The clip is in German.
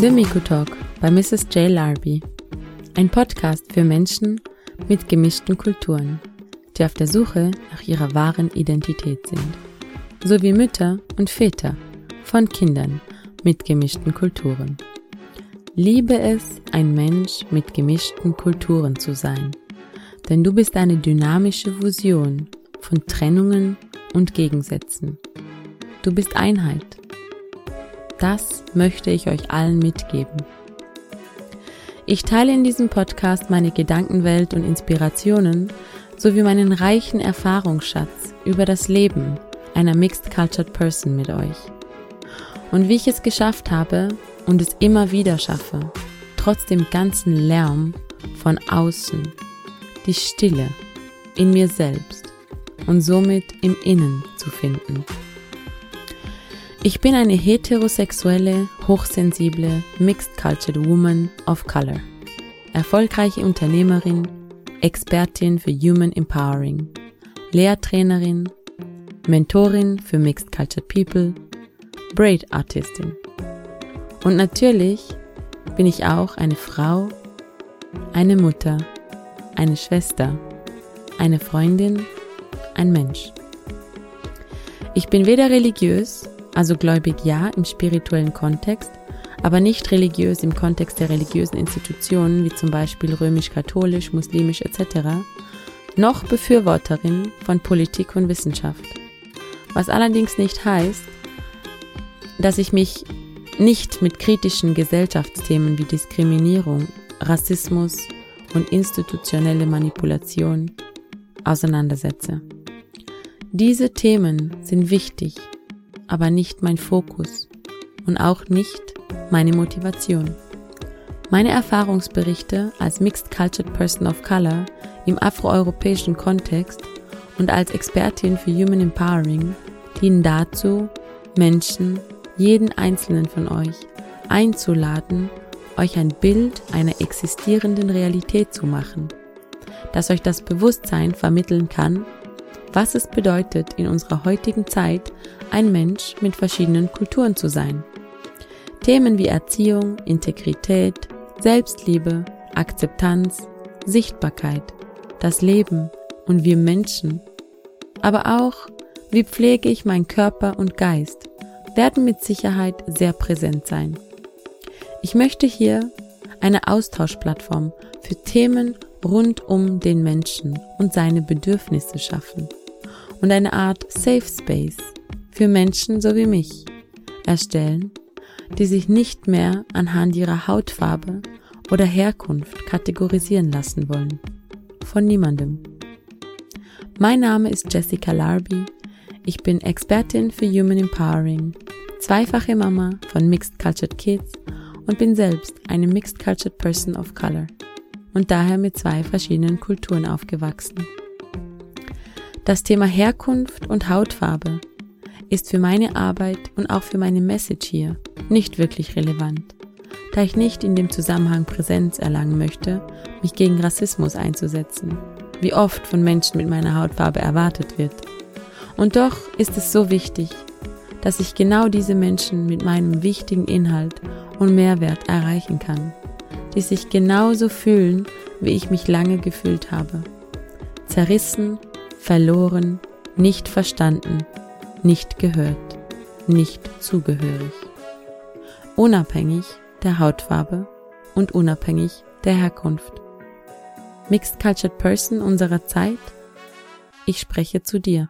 The Miku Talk bei Mrs. J. Larby. Ein Podcast für Menschen mit gemischten Kulturen, die auf der Suche nach ihrer wahren Identität sind. Sowie Mütter und Väter von Kindern mit gemischten Kulturen. Liebe es, ein Mensch mit gemischten Kulturen zu sein. Denn du bist eine dynamische Fusion von Trennungen und Gegensätzen. Du bist Einheit. Das möchte ich euch allen mitgeben. Ich teile in diesem Podcast meine Gedankenwelt und Inspirationen sowie meinen reichen Erfahrungsschatz über das Leben einer Mixed Cultured Person mit euch. Und wie ich es geschafft habe und es immer wieder schaffe, trotz dem ganzen Lärm von außen, die Stille in mir selbst und somit im Innen zu finden. Ich bin eine heterosexuelle, hochsensible, mixed cultured woman of color. Erfolgreiche Unternehmerin, Expertin für Human Empowering, Lehrtrainerin, Mentorin für Mixed Cultured People, Braid Artistin. Und natürlich bin ich auch eine Frau, eine Mutter, eine Schwester, eine Freundin, ein Mensch. Ich bin weder religiös also gläubig ja im spirituellen Kontext, aber nicht religiös im Kontext der religiösen Institutionen wie zum Beispiel römisch-katholisch, muslimisch etc., noch Befürworterin von Politik und Wissenschaft. Was allerdings nicht heißt, dass ich mich nicht mit kritischen Gesellschaftsthemen wie Diskriminierung, Rassismus und institutionelle Manipulation auseinandersetze. Diese Themen sind wichtig aber nicht mein Fokus und auch nicht meine Motivation. Meine Erfahrungsberichte als Mixed Cultured Person of Color im afroeuropäischen Kontext und als Expertin für Human Empowering dienen dazu, Menschen, jeden einzelnen von euch, einzuladen, euch ein Bild einer existierenden Realität zu machen, das euch das Bewusstsein vermitteln kann, was es bedeutet, in unserer heutigen Zeit ein Mensch mit verschiedenen Kulturen zu sein. Themen wie Erziehung, Integrität, Selbstliebe, Akzeptanz, Sichtbarkeit, das Leben und wir Menschen, aber auch, wie pflege ich meinen Körper und Geist, werden mit Sicherheit sehr präsent sein. Ich möchte hier eine Austauschplattform für Themen rund um den Menschen und seine Bedürfnisse schaffen und eine Art Safe Space für Menschen so wie mich erstellen, die sich nicht mehr anhand ihrer Hautfarbe oder Herkunft kategorisieren lassen wollen. Von niemandem. Mein Name ist Jessica Larby. Ich bin Expertin für Human Empowering, zweifache Mama von Mixed Cultured Kids und bin selbst eine Mixed Cultured Person of Color und daher mit zwei verschiedenen Kulturen aufgewachsen. Das Thema Herkunft und Hautfarbe ist für meine Arbeit und auch für meine Message hier nicht wirklich relevant, da ich nicht in dem Zusammenhang Präsenz erlangen möchte, mich gegen Rassismus einzusetzen, wie oft von Menschen mit meiner Hautfarbe erwartet wird. Und doch ist es so wichtig, dass ich genau diese Menschen mit meinem wichtigen Inhalt und Mehrwert erreichen kann, die sich genauso fühlen, wie ich mich lange gefühlt habe. Zerrissen verloren, nicht verstanden, nicht gehört, nicht zugehörig. Unabhängig der Hautfarbe und unabhängig der Herkunft. Mixed Cultured Person unserer Zeit? Ich spreche zu dir.